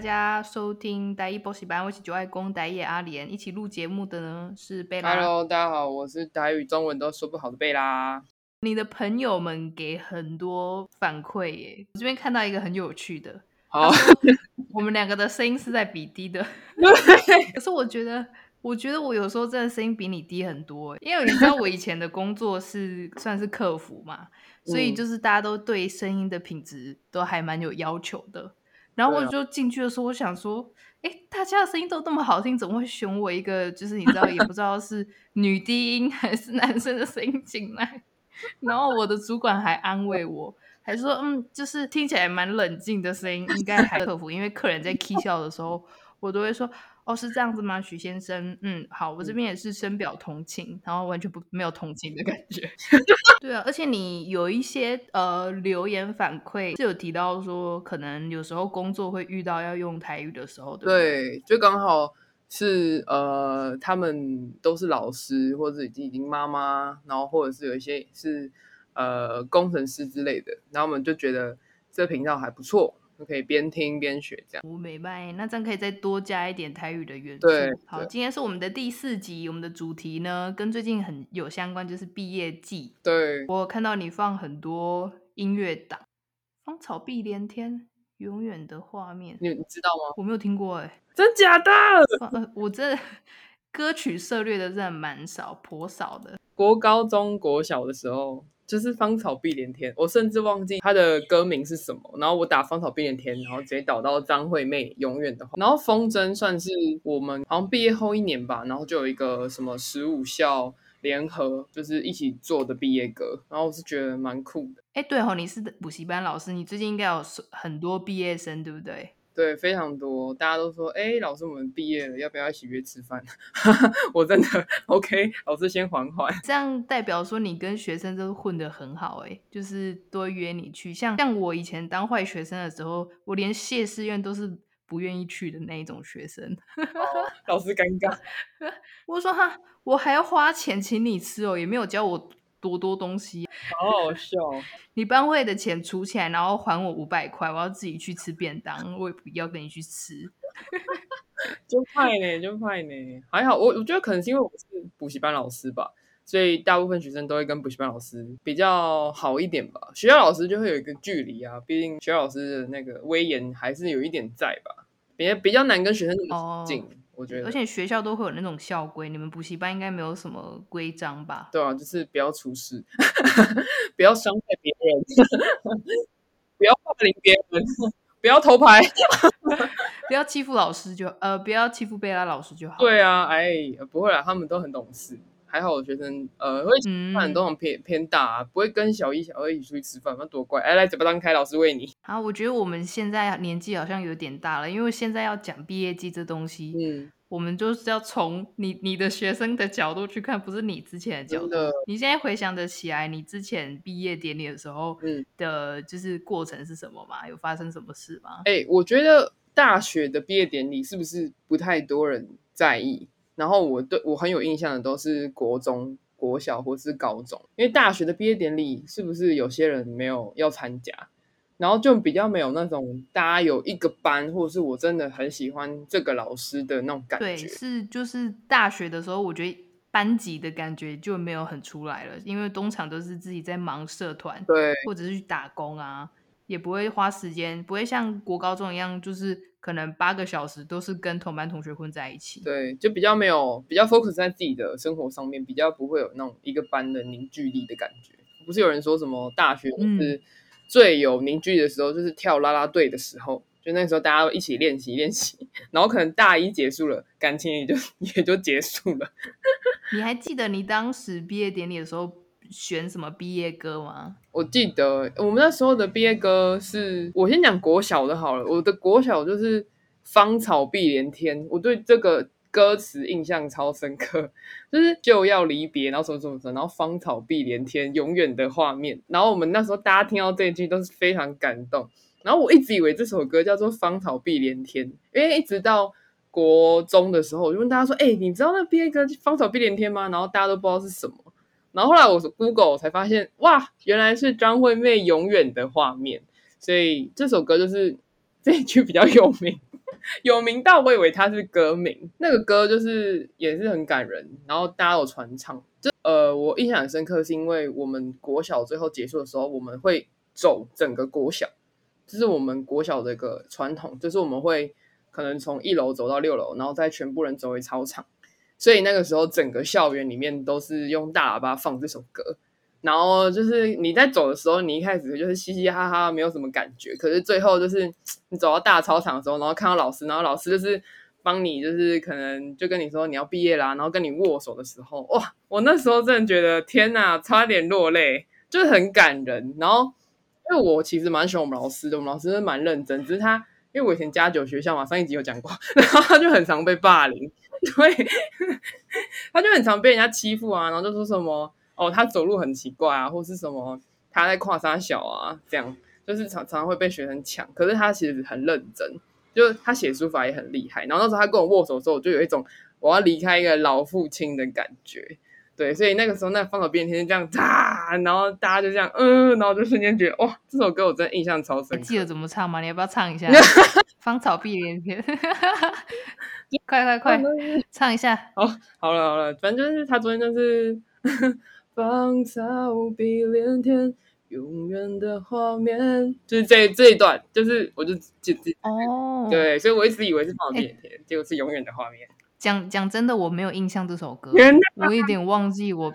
大家收听台语补习班，我是九爱公台语阿莲，一起录节目的呢是贝拉。Hello，大家好，我是台语中文都说不好的贝拉。你的朋友们给很多反馈耶，我这边看到一个很有趣的，好，我们两个的声音是在比低的，可是我觉得，我觉得我有时候真的声音比你低很多，因为你知道我以前的工作是算是客服嘛，所以就是大家都对声音的品质都还蛮有要求的。然后我就进去的时候，我想说，哎、啊，大家的声音都那么好听，怎么会选我一个？就是你知道，也不知道是女低音还是男生的声音进来。然后我的主管还安慰我，还说，嗯，就是听起来蛮冷静的声音，应该还克服。因为客人在 k 笑的时候，我都会说。哦，是这样子吗，许先生？嗯，好，我这边也是深表同情，嗯、然后完全不没有同情的感觉。对啊，而且你有一些呃留言反馈是有提到说，可能有时候工作会遇到要用台语的时候，对对？对，就刚好是呃，他们都是老师或者已经已经妈妈，然后或者是有一些是呃工程师之类的，然后我们就觉得这频道还不错。可以边听边学，这样我明白。那这样可以再多加一点台语的元素。对，好，今天是我们的第四集，我们的主题呢跟最近很有相关，就是毕业季。对，我看到你放很多音乐档，芳草碧连天，永远的画面，你你知道吗？我没有听过哎、欸，真假的？呃，我这歌曲涉略的真的蛮少，颇少的。国高中国小的时候。就是芳草碧连天，我甚至忘记他的歌名是什么。然后我打芳草碧连天，然后直接导到张惠妹永远的话。然后风筝算是我们好像毕业后一年吧，然后就有一个什么十五校联合，就是一起做的毕业歌。然后我是觉得蛮酷的。哎，对哦，你是补习班老师，你最近应该有很多毕业生，对不对？对，非常多，大家都说，哎，老师，我们毕业了，要不要一起约吃饭？我真的 OK，老师先缓缓。这样代表说你跟学生都混得很好，哎，就是多约你去。像像我以前当坏学生的时候，我连谢师宴都是不愿意去的那一种学生。老师尴尬，我说哈，我还要花钱请你吃哦，也没有教我。多多东西，好好笑。你班会的钱储起来，然后还我五百块，我要自己去吃便当，我也不要跟你去吃。就派呢，就派呢。还好，我我觉得可能是因为我是补习班老师吧，所以大部分学生都会跟补习班老师比较好一点吧。学校老师就会有一个距离啊，毕竟学校老师的那个威严还是有一点在吧，比较比较难跟学生那么近。Oh. 我觉得，而且学校都会有那种校规，你们补习班应该没有什么规章吧？对啊，就是不要出事，不要伤害别人，不要霸凌别人，不要偷拍，不要欺负老师就呃，不要欺负贝拉老师就好。对啊，哎，不会啦，他们都很懂事。还好，我学生呃会很多很偏偏大，啊，不会跟小一、小二一起出去吃饭，那多怪！哎，来，嘴巴张开，老师喂你。啊，我觉得我们现在年纪好像有点大了，因为现在要讲毕业季这东西，嗯，我们就是要从你你的学生的角度去看，不是你之前的角度。你现在回想得起来，你之前毕业典礼的时候，嗯，的就是过程是什么吗？有发生什么事吗？哎，我觉得大学的毕业典礼是不是不太多人在意？然后我对我很有印象的都是国中、国小或是高中，因为大学的毕业典礼是不是有些人没有要参加，然后就比较没有那种大家有一个班，或者是我真的很喜欢这个老师的那种感觉。对，是就是大学的时候，我觉得班级的感觉就没有很出来了，因为通常都是自己在忙社团，对，或者是去打工啊，也不会花时间，不会像国高中一样就是。可能八个小时都是跟同班同学混在一起，对，就比较没有比较 focus 在自己的生活上面，比较不会有那种一个班的凝聚力的感觉。不是有人说什么大学是最有凝聚的时候，就是跳啦啦队的时候，嗯、就那时候大家都一起练习练习，然后可能大一结束了，感情也就 也就结束了。你还记得你当时毕业典礼的时候？选什么毕业歌吗？我记得我们那时候的毕业歌是，我先讲国小的好了。我的国小就是“芳草碧连天”，我对这个歌词印象超深刻，就是就要离别，然后什么什么什么，然后“芳草碧连天”永远的画面。然后我们那时候大家听到这一句都是非常感动。然后我一直以为这首歌叫做“芳草碧连天”，因为一直到国中的时候，我就问大家说：“哎、你知道那毕业歌‘芳草碧连天’吗？”然后大家都不知道是什么。然后后来我 Google 才发现，哇，原来是张惠妹永远的画面，所以这首歌就是 这一句比较有名。有名到我以为它是歌名。那个歌就是也是很感人，然后大家有传唱。就呃，我印象很深刻，是因为我们国小最后结束的时候，我们会走整个国小，这是我们国小的一个传统，就是我们会可能从一楼走到六楼，然后再全部人走回操场。所以那个时候，整个校园里面都是用大喇叭放这首歌。然后就是你在走的时候，你一开始就是嘻嘻哈哈，没有什么感觉。可是最后就是你走到大操场的时候，然后看到老师，然后老师就是帮你，就是可能就跟你说你要毕业啦，然后跟你握手的时候，哇！我那时候真的觉得天哪，差点落泪，就是很感人。然后因为我其实蛮喜欢我们老师的，我们老师是蛮认真，只是他因为我以前家九学校嘛，上一集有讲过，然后他就很常被霸凌。对，他就很常被人家欺负啊，然后就说什么哦，他走路很奇怪啊，或是什么他在跨三小啊，这样就是常常会被学生抢。可是他其实很认真，就他写书法也很厉害。然后那时候他跟我握手的时候，我就有一种我要离开一个老父亲的感觉。对，所以那个时候那芳草碧连天这样炸，然后大家就这样嗯，然后就瞬间觉得哇，这首歌我真的印象超深。你记得怎么唱吗？你要不要唱一下？芳草碧连天。快快快，唱一下！好，好了好了，反正就是他昨天就是芳草碧连天，永远的画面，就是这这一段，就是我就记记哦，对，所以我一直以为是芳草碧连天，欸、结果是永远的画面。讲讲真的，我没有印象这首歌，我有点忘记我。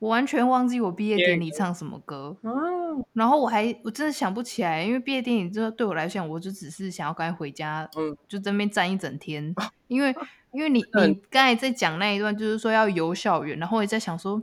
我完全忘记我毕业典礼唱什么歌，哦、然后我还我真的想不起来，因为毕业典礼这对我来讲，我就只是想要赶快回家，嗯，就在那边站一整天。因为 因为你你刚才在讲那一段，就是说要游校园，然后我也在想说，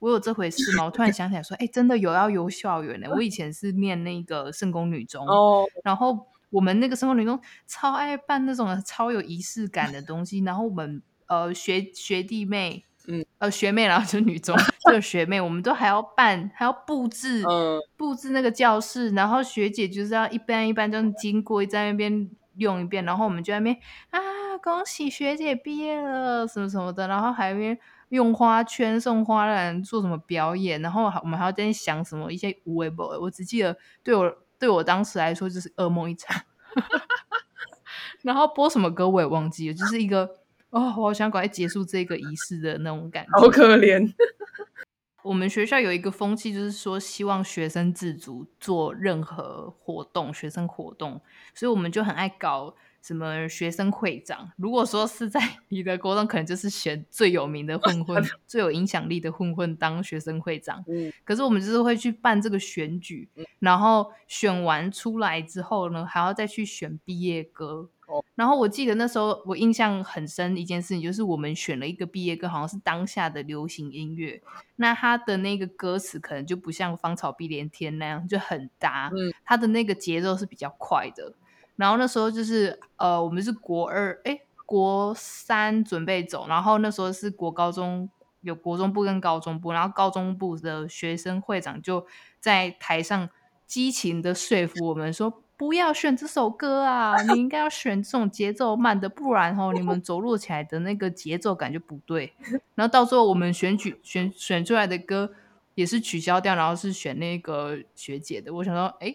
我有这回事吗？我突然想起来说，哎，真的有要游校园呢。我以前是念那个圣公女中，哦，然后我们那个生活女中超爱办那种超有仪式感的东西，然后我们呃学学弟妹。嗯，呃，学妹，然后就女中，就学妹，我们都还要办，还要布置，嗯，布置那个教室，然后学姐就是要一班一班这样经过，在那边用一遍，然后我们就在那边啊，恭喜学姐毕业了，什么什么的，然后还边用花圈送花篮，做什么表演，然后我们还要在想什么一些无为不为，我只记得对我对我当时来说就是噩梦一场，然后播什么歌我也忘记了，就是一个。哦，我好想赶快结束这个仪式的那种感觉。好可怜。我们学校有一个风气，就是说希望学生自主做任何活动，学生活动，所以我们就很爱搞什么学生会长。如果说是在 你的国中，可能就是选最有名的混混、最有影响力的混混当学生会长。嗯。可是我们就是会去办这个选举，然后选完出来之后呢，还要再去选毕业歌。然后我记得那时候我印象很深的一件事情，就是我们选了一个毕业歌，好像是当下的流行音乐。那它的那个歌词可能就不像《芳草碧连天》那样就很搭，嗯，它的那个节奏是比较快的。然后那时候就是呃，我们是国二，哎，国三准备走，然后那时候是国高中有国中部跟高中部，然后高中部的学生会长就在台上激情的说服我们说。不要选这首歌啊！你应该要选这种节奏慢的，不然哦，你们走路起来的那个节奏感就不对。然后到时候我们选举选选出来的歌也是取消掉，然后是选那个学姐的。我想说，哎，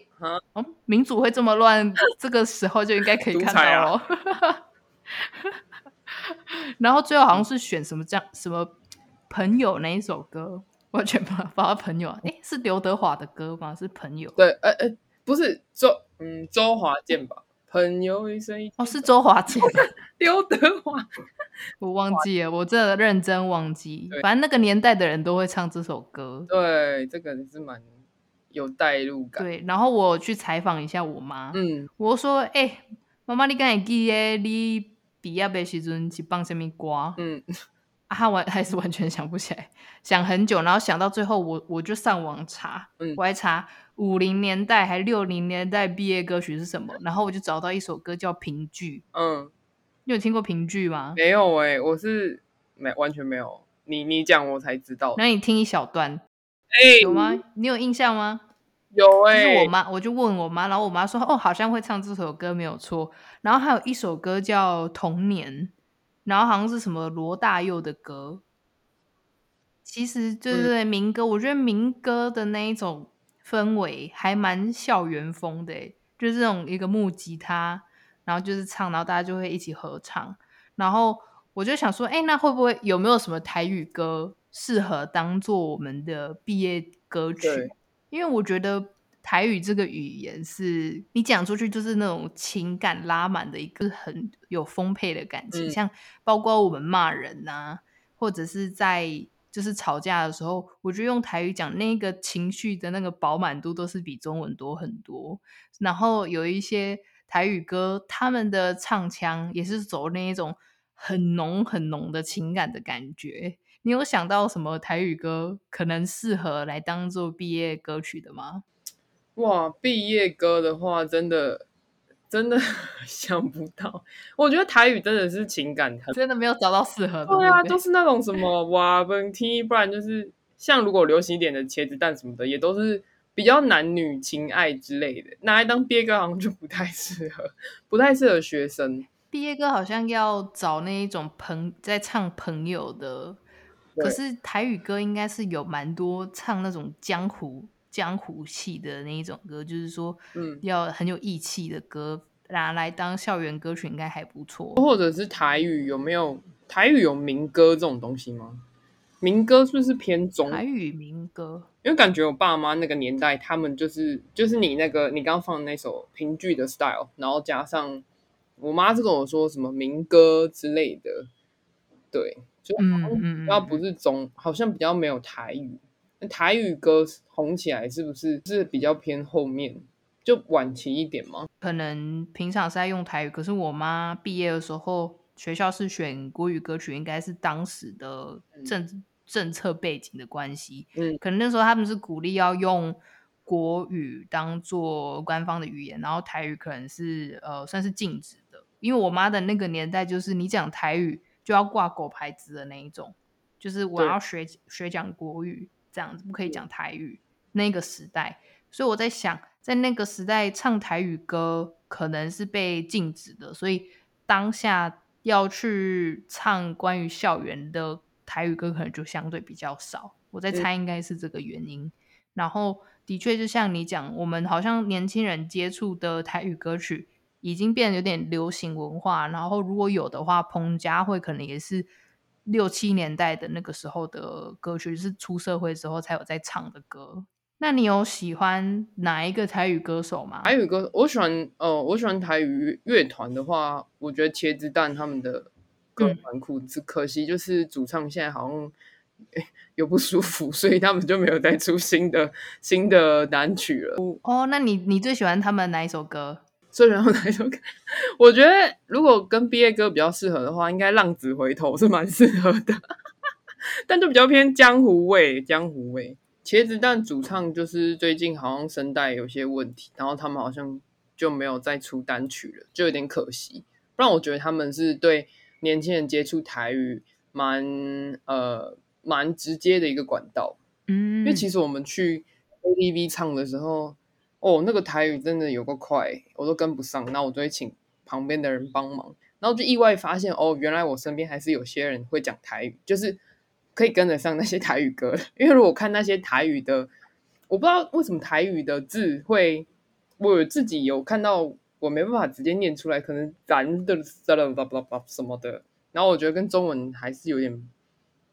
哦，民主会这么乱？这个时候就应该可以看到哦。然后最后好像是选什么这样什么朋友那一首歌，完全不知道朋友啊，哎，是刘德华的歌吗？是朋友？对，哎哎。不是周嗯周华健吧？朋友一生一哦，是周华健，刘德华，我忘记了，我真的认真忘记。反正那个年代的人都会唱这首歌。对，这个是蛮有代入感。对，然后我去采访一下我妈，嗯，我说，哎、欸，妈妈，你刚才记得你毕业的时阵是放什么歌？嗯。啊，他完 还是完全想不起来，想很久，然后想到最后我，我我就上网查，嗯、我还查五零年代还六零年代毕业歌曲是什么，然后我就找到一首歌叫《评剧》。嗯，你有听过评剧吗？没有哎、欸，我是没完全没有，你你讲我才知道。那你听一小段，哎、欸，有吗？你有印象吗？有哎、欸，就是我妈，我就问我妈，然后我妈说，哦，好像会唱这首歌没有错，然后还有一首歌叫《童年》。然后好像是什么罗大佑的歌，其实对对对，民歌，我觉得民歌的那一种氛围还蛮校园风的，就是这种一个木吉他，然后就是唱，然后大家就会一起合唱。然后我就想说，哎，那会不会有没有什么台语歌适合当做我们的毕业歌曲？因为我觉得。台语这个语言是你讲出去就是那种情感拉满的一个很有丰沛的感情，嗯、像包括我们骂人呐、啊，或者是在就是吵架的时候，我觉得用台语讲那个情绪的那个饱满度都是比中文多很多。然后有一些台语歌，他们的唱腔也是走那一种很浓很浓的情感的感觉。你有想到什么台语歌可能适合来当做毕业歌曲的吗？哇，毕业歌的话，真的真 的想不到。我觉得台语真的是情感，真的没有找到适合的。对啊，都是那种什么 哇奔踢，不然就是像如果流行一点的茄子蛋什么的，也都是比较男女情爱之类的，拿来当毕业歌好像就不太适合，不太适合学生。毕业歌好像要找那一种朋在唱朋友的，可是台语歌应该是有蛮多唱那种江湖。江湖气的那一种歌，就是说，嗯，要很有义气的歌，拿来当校园歌曲应该还不错。或者是台语有没有台语有民歌这种东西吗？民歌是不是偏中？台语民歌，因为感觉我爸妈那个年代，他们就是就是你那个你刚刚放的那首评剧的 style，然后加上我妈是跟我说什么民歌之类的，对，就嗯，要不是中，嗯、好像比较没有台语。台语歌红起来是不是是比较偏后面，就晚期一点吗？可能平常是在用台语，可是我妈毕业的时候，学校是选国语歌曲，应该是当时的政、嗯、政策背景的关系。嗯，可能那时候他们是鼓励要用国语当做官方的语言，然后台语可能是呃算是禁止的。因为我妈的那个年代，就是你讲台语就要挂狗牌子的那一种，就是我要学学讲国语。这样子不可以讲台语，那个时代，所以我在想，在那个时代唱台语歌可能是被禁止的，所以当下要去唱关于校园的台语歌，可能就相对比较少。我在猜，应该是这个原因。然后，的确，就像你讲，我们好像年轻人接触的台语歌曲已经变得有点流行文化。然后，如果有的话，彭佳慧可能也是。六七年代的那个时候的歌曲，是出社会之后才有在唱的歌。那你有喜欢哪一个台语歌手吗？台语歌，我喜欢，呃，我喜欢台语乐团的话，我觉得茄子蛋他们的歌蛮酷。只、嗯、可惜就是主唱现在好像有不舒服，所以他们就没有再出新的新的单曲了。哦，那你你最喜欢他们哪一首歌？最喜欢哪一首歌？我觉得如果跟毕业歌比较适合的话，应该《浪子回头》是蛮适合的，但就比较偏江湖味。江湖味，茄子蛋主唱就是最近好像声带有些问题，然后他们好像就没有再出单曲了，就有点可惜。不然我觉得他们是对年轻人接触台语蛮呃蛮直接的一个管道。嗯，因为其实我们去 KTV 唱的时候。哦，那个台语真的有个快，我都跟不上，那我就会请旁边的人帮忙，然后就意外发现，哦，原来我身边还是有些人会讲台语，就是可以跟得上那些台语歌。因为如果看那些台语的，我不知道为什么台语的字会，我自己有看到，我没办法直接念出来，可能咱的什么的，然后我觉得跟中文还是有点。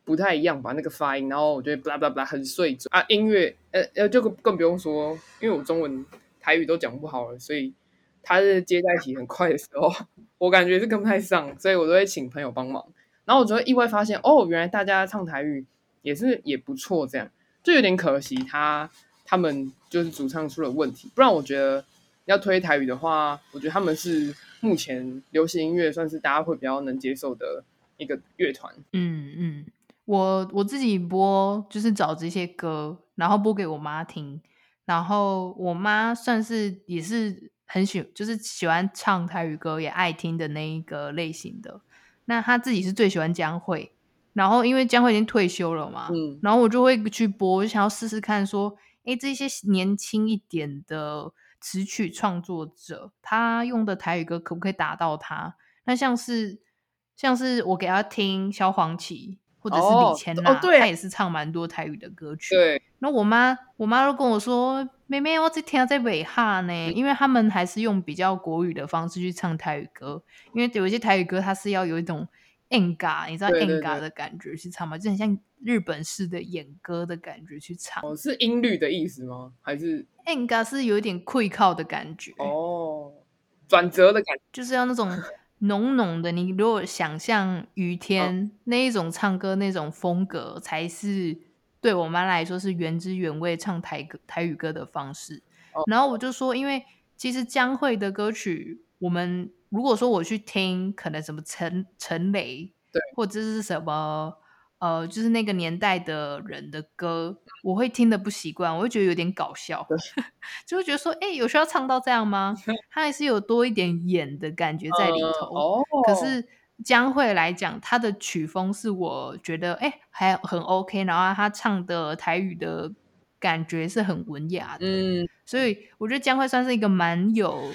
不太一样吧，那个发音，然后我觉得巴拉巴拉巴拉很碎嘴啊。音乐，呃呃，就更不用说，因为我中文、台语都讲不好了，所以他是接在一起很快的时候，我感觉是跟不太上，所以我都会请朋友帮忙。然后我就会意外发现，哦，原来大家唱台语也是也不错，这样就有点可惜，他他们就是主唱出了问题。不然我觉得要推台语的话，我觉得他们是目前流行音乐算是大家会比较能接受的一个乐团。嗯嗯。我我自己播就是找这些歌，然后播给我妈听，然后我妈算是也是很喜，就是喜欢唱台语歌，也爱听的那一个类型的。那她自己是最喜欢江蕙，然后因为江蕙已经退休了嘛，嗯，然后我就会去播，我就想要试试看说，哎，这些年轻一点的词曲创作者，他用的台语歌可不可以打到他？那像是像是我给他听萧煌奇。或者是李千娜，她、哦哦、也是唱蛮多台语的歌曲。对，那我妈，我妈都跟我说，妹妹，我只听在尾哈呢，因为他们还是用比较国语的方式去唱台语歌，因为有一些台语歌它是要有一种演歌，你知道演歌的感觉去唱吗？就很像日本式的演歌的感觉去唱。哦，是音律的意思吗？还是演歌是有一点溃靠的感觉？哦，转折的感觉，就是要那种浓浓的。你如果想象雨天、哦、那一种唱歌那种风格，才是。对我妈来说是原汁原味唱台歌台语歌的方式，然后我就说，因为其实江蕙的歌曲，我们如果说我去听，可能什么陈陈雷，对，或者是什么呃，就是那个年代的人的歌，我会听的不习惯，我会觉得有点搞笑，就会觉得说，哎，有需要唱到这样吗？他还是有多一点演的感觉在里头，呃、可是。江蕙来讲，他的曲风是我觉得哎、欸、还很 OK，然后他唱的台语的感觉是很文雅的，嗯，所以我觉得江蕙算是一个蛮有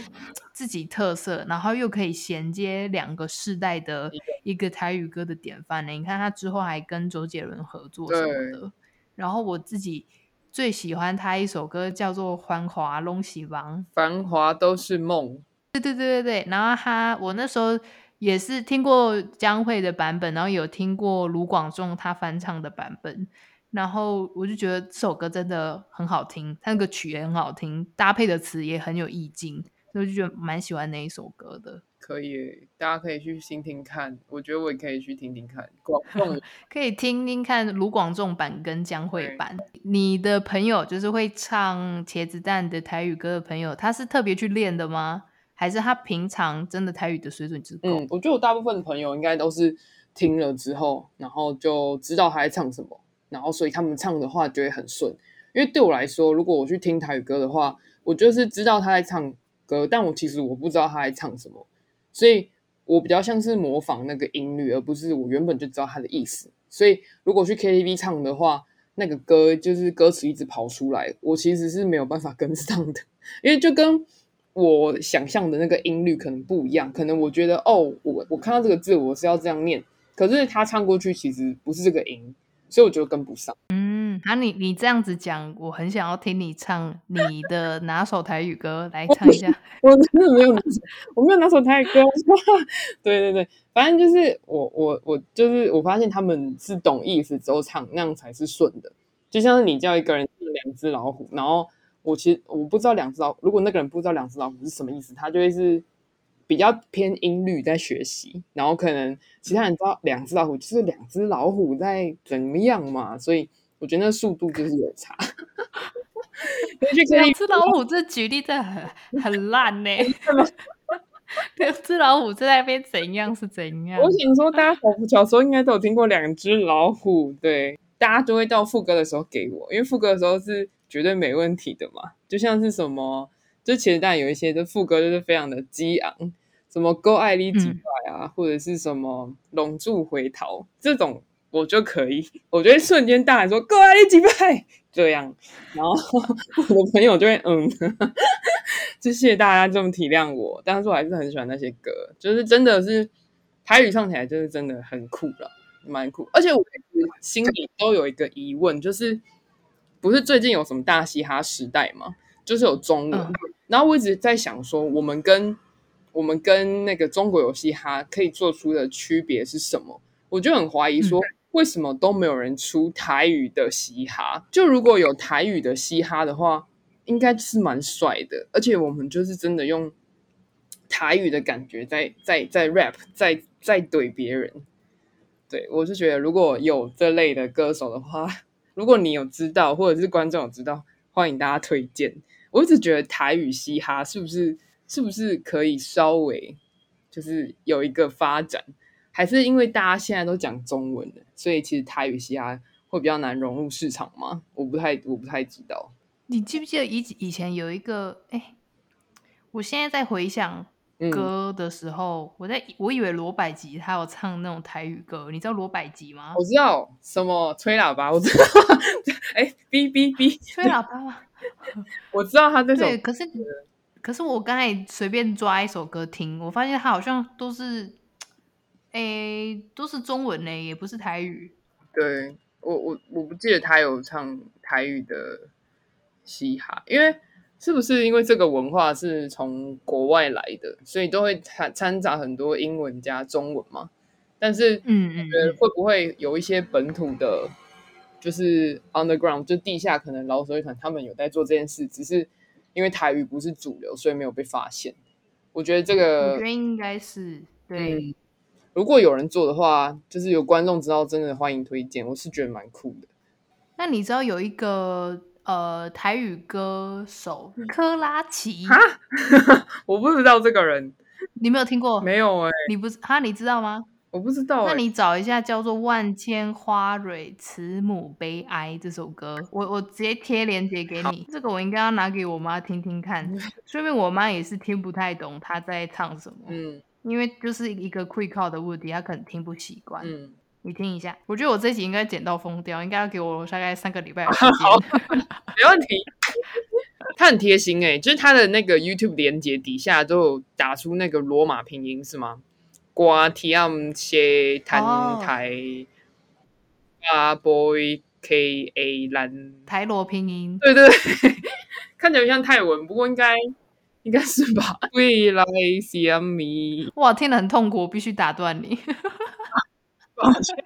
自己特色，然后又可以衔接两个世代的一个台语歌的典范呢。你看他之后还跟周杰伦合作什么的，然后我自己最喜欢他一首歌叫做《繁华拢喜王》，繁华都是梦，对对对对对，然后他我那时候。也是听过江蕙的版本，然后有听过卢广仲他翻唱的版本，然后我就觉得这首歌真的很好听，它那个曲也很好听，搭配的词也很有意境，所以我就觉得蛮喜欢那一首歌的。可以，大家可以去听听看，我觉得我也可以去听听看。广仲 可以听听看卢广仲版跟江蕙版。你的朋友就是会唱茄子蛋的台语歌的朋友，他是特别去练的吗？还是他平常真的台语的水准之高？嗯，我觉得我大部分的朋友应该都是听了之后，然后就知道他在唱什么，然后所以他们唱的话就会很顺。因为对我来说，如果我去听台语歌的话，我就是知道他在唱歌，但我其实我不知道他在唱什么，所以我比较像是模仿那个音律，而不是我原本就知道他的意思。所以如果去 KTV 唱的话，那个歌就是歌词一直跑出来，我其实是没有办法 跟上的，因为就跟。我想象的那个音律可能不一样，可能我觉得哦，我我看到这个字我是要这样念，可是他唱过去其实不是这个音，所以我觉得跟不上。嗯，啊你，你你这样子讲，我很想要听你唱你的哪首台语歌来唱一下。我真的没有，我没有哪首台语歌。对对对，反正就是我我我就是我发现他们是懂意思之后唱，那样才是顺的。就像是你叫一个人两只老虎，然后。我其实我不知道两只老虎，如果那个人不知道两只老虎是什么意思，他就会是比较偏音律在学习，然后可能其他人知道两只老虎就是两只老虎在怎么样嘛，所以我觉得那速度就是有差。两只老虎这举例真的很 很烂呢、欸，两只老虎在那边怎样是怎样？我想说，大家小时候应该都有听过两只老虎，对，大家都会到副歌的时候给我，因为副歌的时候是。绝对没问题的嘛，就像是什么，就其实但有一些的副歌就是非常的激昂，什么够爱你几拜啊，嗯、或者是什么龙柱回头这种，我就可以，我就会瞬间大喊说够爱你几拜这样，然后我的朋友就会嗯，就谢谢大家这么体谅我，但是我还是很喜欢那些歌，就是真的是台语唱起来就是真的很酷了，蛮酷，而且我心里都有一个疑问，就是。不是最近有什么大嘻哈时代吗？就是有中文，嗯、然后我一直在想说，我们跟我们跟那个中国有嘻哈可以做出的区别是什么？我就很怀疑说，为什么都没有人出台语的嘻哈？就如果有台语的嘻哈的话，应该是蛮帅的，而且我们就是真的用台语的感觉在在在 rap，在在怼别人。对，我是觉得如果有这类的歌手的话。如果你有知道，或者是观众有知道，欢迎大家推荐。我一直觉得台语嘻哈是不是是不是可以稍微就是有一个发展，还是因为大家现在都讲中文的，所以其实台语嘻哈会比较难融入市场吗？我不太我不太知道。你记不记得以以前有一个？哎，我现在在回想。歌的时候，嗯、我在我以为罗百吉他有唱那种台语歌，你知道罗百吉吗？我知道什么吹喇叭，我知道。哎，哔哔哔，吹喇叭吗？我知道他这首。对，可是可是我刚才随便抓一首歌听，我发现他好像都是，哎，都是中文呢，也不是台语。对，我我我不记得他有唱台语的嘻哈，因为是不是因为这个文化是从国外来的，所以都会掺掺杂很多英文加中文嘛？但是，嗯，我觉得会不会有一些本土的，就是 underground 就地下可能老手乐团，他们有在做这件事，只是因为台语不是主流，所以没有被发现。我觉得这个，我觉得应该是对、嗯。如果有人做的话，就是有观众知道，真的欢迎推荐。我是觉得蛮酷的。那你知道有一个呃台语歌手珂拉琪？哈，我不知道这个人，你没有听过？没有哎、欸，你不是哈？你知道吗？我不知道、欸，那你找一下叫做《万千花蕊慈母悲哀》这首歌，我我直接贴链接给你。这个我应该要拿给我妈听听看，说明我妈也是听不太懂她在唱什么。嗯，因为就是一个 quick call 的问题，她可能听不习惯。嗯，你听一下，我觉得我这集应该剪到疯掉，应该要给我大概三个礼拜的时间。好，没问题。他很贴心哎、欸，就是他的那个 YouTube 连接底下都有打出那个罗马拼音，是吗？瓜 T M 斜弹台啊 boy K A 兰台罗拼音，对对对，看起来像泰文，不过应该应该是吧。未来相咪，哇，听得很痛苦，我必须打断你。抱歉，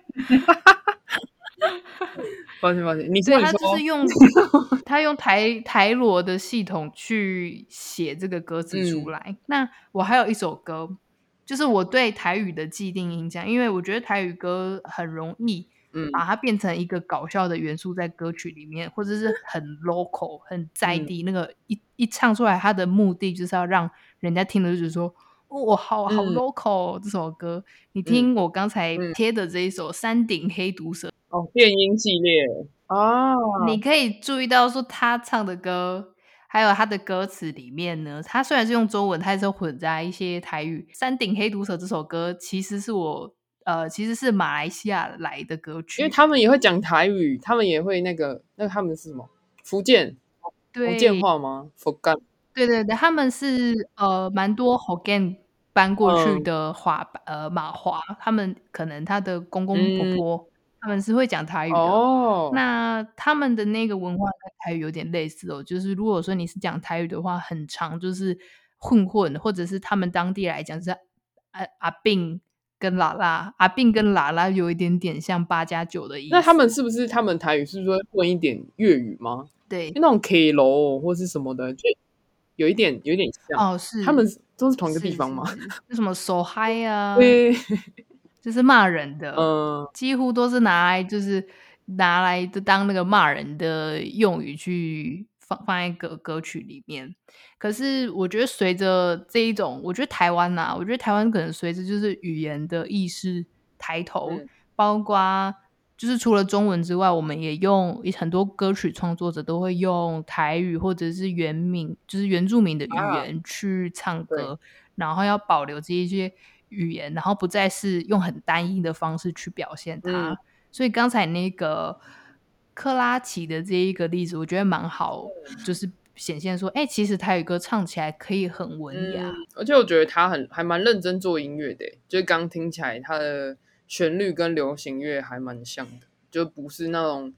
抱歉，抱歉。你对他就是用 他用台台罗的系统去写这个歌词出来。嗯、那我还有一首歌。就是我对台语的既定印象，因为我觉得台语歌很容易，把它变成一个搞笑的元素在歌曲里面，嗯、或者是很 local、很在地。嗯、那个一一唱出来，它的目的就是要让人家听的就是说，哦，好好 local、嗯、这首歌。你听我刚才贴的这一首《山顶黑毒蛇》哦，电音系列哦，你可以注意到说他唱的歌。还有他的歌词里面呢，他虽然是用中文，他也是混杂一些台语。《山顶黑毒蛇》这首歌其实是我呃，其实是马来西亚来的歌曲，因为他们也会讲台语，他们也会那个那个他们是什么福建对福建话吗？福建对对对，他们是呃蛮多福建搬过去的华、嗯、呃马华，他们可能他的公公婆婆。嗯他们是会讲台语的，oh. 那他们的那个文化跟台语有点类似哦。就是如果说你是讲台语的话，很长就是混混，或者是他们当地来讲是阿阿病跟拉拉，阿并跟拉拉有一点点像八加九的意思。那他们是不是他们台语是不是会混一点粤语吗？对，那种 K 楼或是什么的，就有一点有一点像哦。是他们都是同一个地方吗？是什么手嗨啊？对。就是骂人的，嗯，几乎都是拿来就是拿来就当那个骂人的用语去放放在歌歌曲里面。可是我觉得随着这一种，我觉得台湾呐、啊，我觉得台湾可能随着就是语言的意识抬头，嗯、包括就是除了中文之外，我们也用很多歌曲创作者都会用台语或者是原名，就是原住民的语言去唱歌，啊、然后要保留这一些。语言，然后不再是用很单一的方式去表现它，嗯、所以刚才那个克拉奇的这一个例子，我觉得蛮好，就是显现说，哎，其实台语歌唱起来可以很文雅，嗯、而且我觉得他很还蛮认真做音乐的，就是刚听起来他的旋律跟流行乐还蛮像的，就不是那种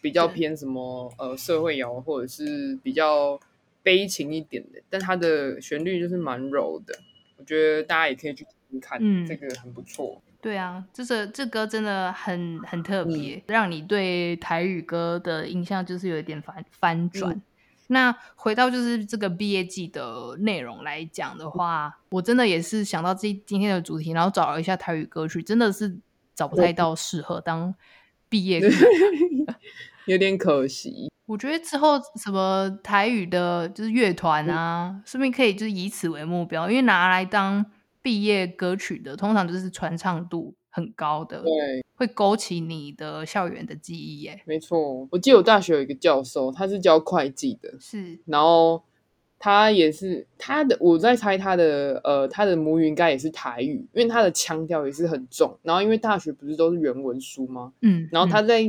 比较偏什么呃社会摇或者是比较悲情一点的，但他的旋律就是蛮柔的，我觉得大家也可以去。看，嗯，这个很不错。对啊，这首这歌真的很很特别，嗯、让你对台语歌的印象就是有一点翻翻转。嗯、那回到就是这个毕业季的内容来讲的话，嗯、我真的也是想到这今天的主题，然后找了一下台语歌曲，真的是找不太到适合当毕业歌，有点可惜。我觉得之后什么台语的，就是乐团啊，说不定可以就是以此为目标，因为拿来当。毕业歌曲的通常就是传唱度很高的，对，会勾起你的校园的记忆耶。没错，我记得我大学有一个教授，他是教会计的，是，然后他也是他的，我在猜他的呃，他的母语应该也是台语，因为他的腔调也是很重。然后因为大学不是都是原文书吗？嗯，然后他在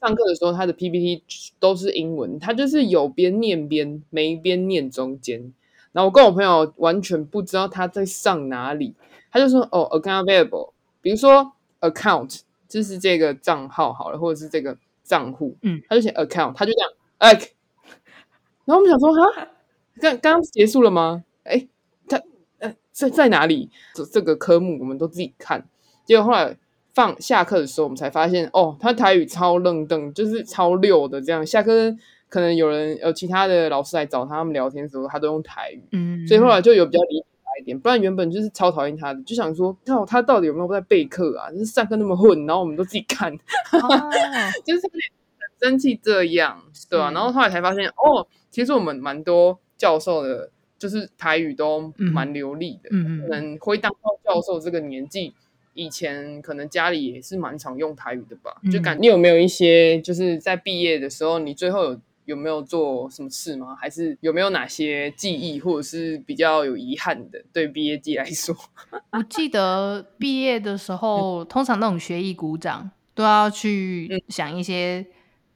上课的时候，他的 PPT 都是英文，他就是有边念边没边念中间。然后我跟我朋友完全不知道他在上哪里，他就说：“哦，account available，比如说 account 就是这个账号好了，或者是这个账户，嗯，他就写 account，他就这样，哎，然后我们想说哈，刚刚刚结束了吗？哎，他呃在在哪里？这这个科目我们都自己看。结果后来放下课的时候，我们才发现哦，他台语超愣登，就是超溜的这样。下课可能有人有其他的老师来找他，他们聊天的时候，他都用台语。嗯，所以后来就有比较理解他一点。不然原本就是超讨厌他的，就想说，他他到底有没有在备课啊？就是上课那么混，然后我们都自己看，哦、就是很生气这样，对吧、啊？然后后来才发现哦，其实我们蛮多。教授的，就是台语都蛮流利的，嗯，可能会当到教授这个年纪，以前可能家里也是蛮常用台语的吧。嗯、就感，你有没有一些，就是在毕业的时候，你最后有有没有做什么事吗？还是有没有哪些记忆，或者是比较有遗憾的？对毕业季来说，我记得毕业的时候，通常那种学艺鼓掌都要去想一些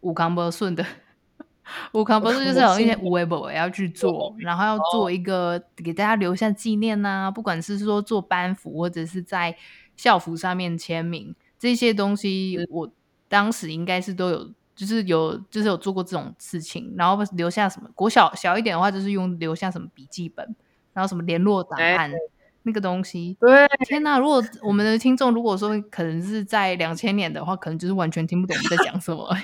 五康波顺的。我可能不是就是有一些 web 要去做，然后要做一个给大家留下纪念呐、啊，不管是说做班服或者是在校服上面签名这些东西，我当时应该是都有，就是有就是有做过这种事情，然后留下什么国小小一点的话，就是用留下什么笔记本，然后什么联络档案、欸、那个东西。对，天哪！如果我们的听众如果说可能是在两千年的话，可能就是完全听不懂我们在讲什么。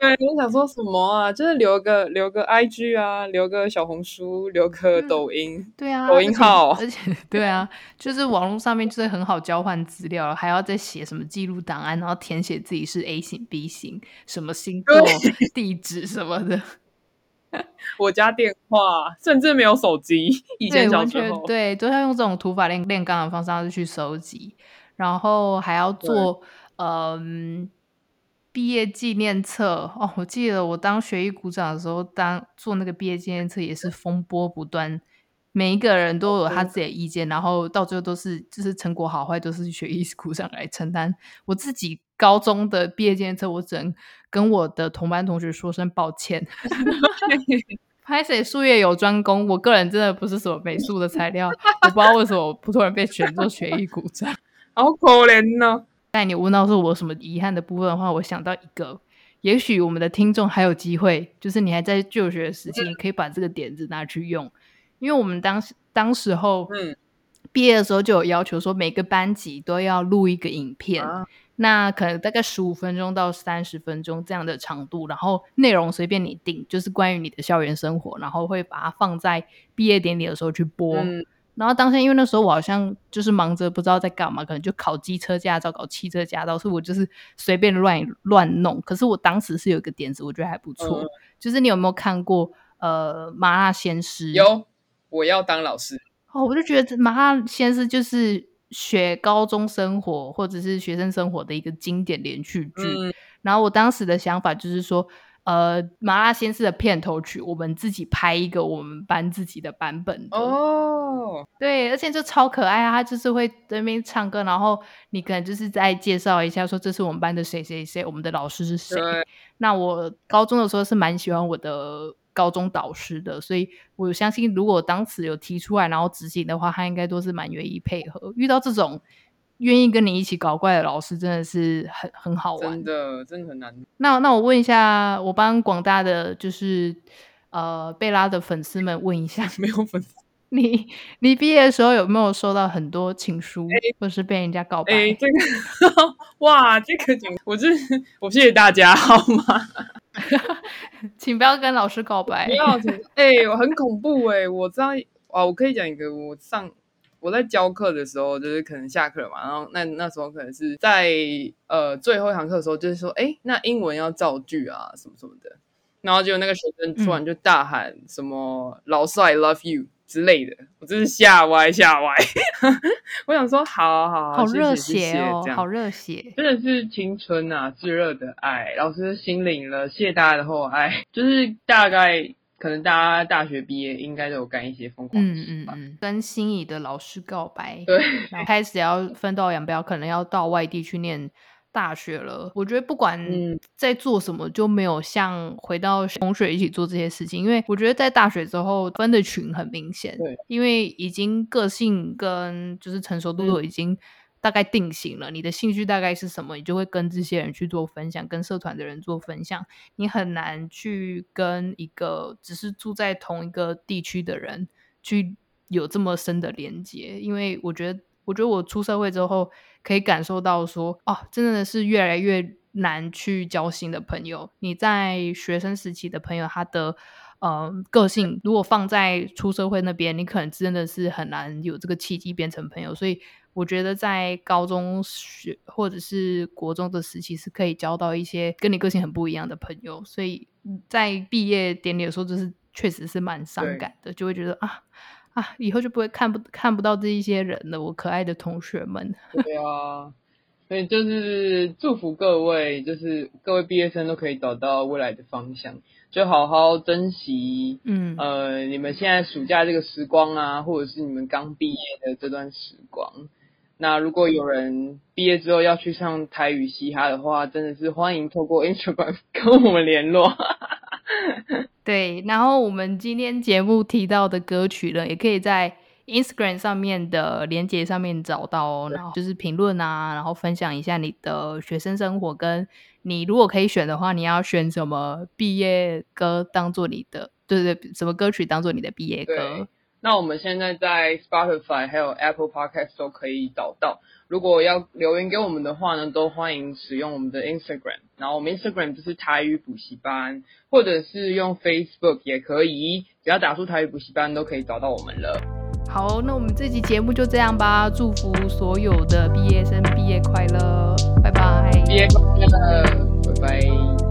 对，你想说什么啊？就是留个留个 IG 啊，留个小红书，留个抖音，嗯、对啊，抖音号，而且对啊，就是网络上面就是很好交换资料，还要再写什么记录档案，然后填写自己是 A 型、B 型，什么星座、地址什么的。我家电话，甚至没有手机，以前小时候对，都要用这种土法炼炼钢的方式去收集，然后还要做嗯。毕业纪念册哦，我记得我当学艺股长的时候，当做那个毕业纪念册也是风波不断，每一个人都有他自己的意见，然后到最后都是就是成果好坏都是学艺股长来承担。我自己高中的毕业纪念册，我只能跟我的同班同学说声抱歉。拍谁术业有专攻，我个人真的不是什么美术的材料，我不知道为什么我突然被选做学艺股长，好可怜呢、哦。在你问到说我什么遗憾的部分的话，我想到一个，也许我们的听众还有机会，就是你还在就学时期，你。可以把这个点子拿去用，因为我们当时当时候，嗯，毕业的时候就有要求说每个班级都要录一个影片，啊、那可能大概十五分钟到三十分钟这样的长度，然后内容随便你定，就是关于你的校园生活，然后会把它放在毕业典礼的时候去播。嗯然后当下，因为那时候我好像就是忙着不知道在干嘛，可能就考机车驾照、考汽车驾照，所以我就是随便乱乱弄。可是我当时是有一个点子，我觉得还不错，嗯、就是你有没有看过呃《麻辣鲜师》？有，我要当老师哦，我就觉得《麻辣鲜师》就是学高中生活或者是学生生活的一个经典连续剧。嗯、然后我当时的想法就是说。呃，麻辣鲜师的片头曲，我们自己拍一个我们班自己的版本哦。Oh. 对，而且就超可爱啊！他就是会在那边唱歌，然后你可能就是再介绍一下，说这是我们班的谁谁谁，我们的老师是谁。那我高中的时候是蛮喜欢我的高中导师的，所以我相信如果当时有提出来，然后执行的话，他应该都是蛮愿意配合。遇到这种。愿意跟你一起搞怪的老师真的是很很好玩，真的真的很难。那那我问一下，我帮广大的就是呃贝拉的粉丝们问一下，没有粉丝，你你毕业的时候有没有收到很多情书，欸、或是被人家告白？欸、这个 哇，这个我真我谢谢大家好吗？请不要跟老师告白，不要哎、欸，我很恐怖哎、欸，我知道啊，我可以讲一个我上。我在教课的时候，就是可能下课嘛，然后那那时候可能是在呃最后一堂课的时候，就是说，哎，那英文要造句啊，什么什么的，然后就那个学生突然就大喊什么“嗯、老师 I love you” 之类的，我真是吓歪吓歪。我想说，好好好，好热血哦，好热血，真的是青春啊，炙热的爱，老师心领了，谢谢大家的厚爱，就是大概。可能大家大学毕业应该都有干一些疯狂的事吧，嗯嗯嗯，跟心仪的老师告白，对，然后开始要分道扬镳，可能要到外地去念大学了。我觉得不管在做什么，就没有像回到同学一起做这些事情，因为我觉得在大学之后分的群很明显，对，因为已经个性跟就是成熟度都已经大概定型了，你的兴趣大概是什么，你就会跟这些人去做分享，跟社团的人做分享。你很难去跟一个只是住在同一个地区的人去有这么深的连接，因为我觉得，我觉得我出社会之后可以感受到说，哦，真的是越来越难去交新的朋友。你在学生时期的朋友，他的。呃，个性如果放在出社会那边，你可能真的是很难有这个契机变成朋友。所以我觉得在高中学或者是国中的时期是可以交到一些跟你个性很不一样的朋友。所以在毕业典礼的时候，就是确实是蛮伤感的，就会觉得啊啊，以后就不会看不看不到这一些人了，我可爱的同学们。对啊，所以就是祝福各位，就是各位毕业生都可以找到未来的方向。就好好珍惜，嗯，呃，你们现在暑假这个时光啊，或者是你们刚毕业的这段时光。那如果有人毕业之后要去上台语嘻哈的话，真的是欢迎透过 Instagram 跟我们联络。对，然后我们今天节目提到的歌曲呢，也可以在 Instagram 上面的连接上面找到哦。然后就是评论啊，然后分享一下你的学生生活跟。你如果可以选的话，你要选什么毕业歌当做你的？对对对，什么歌曲当做你的毕业歌？那我们现在在 Spotify 还有 Apple Podcast 都可以找到。如果要留言给我们的话呢，都欢迎使用我们的 Instagram。然后我们 Instagram 就是台语补习班，或者是用 Facebook 也可以，只要打出台语补习班都可以找到我们了。好，那我们这集节目就这样吧。祝福所有的毕业生毕业快乐，拜拜。毕业快乐，拜拜。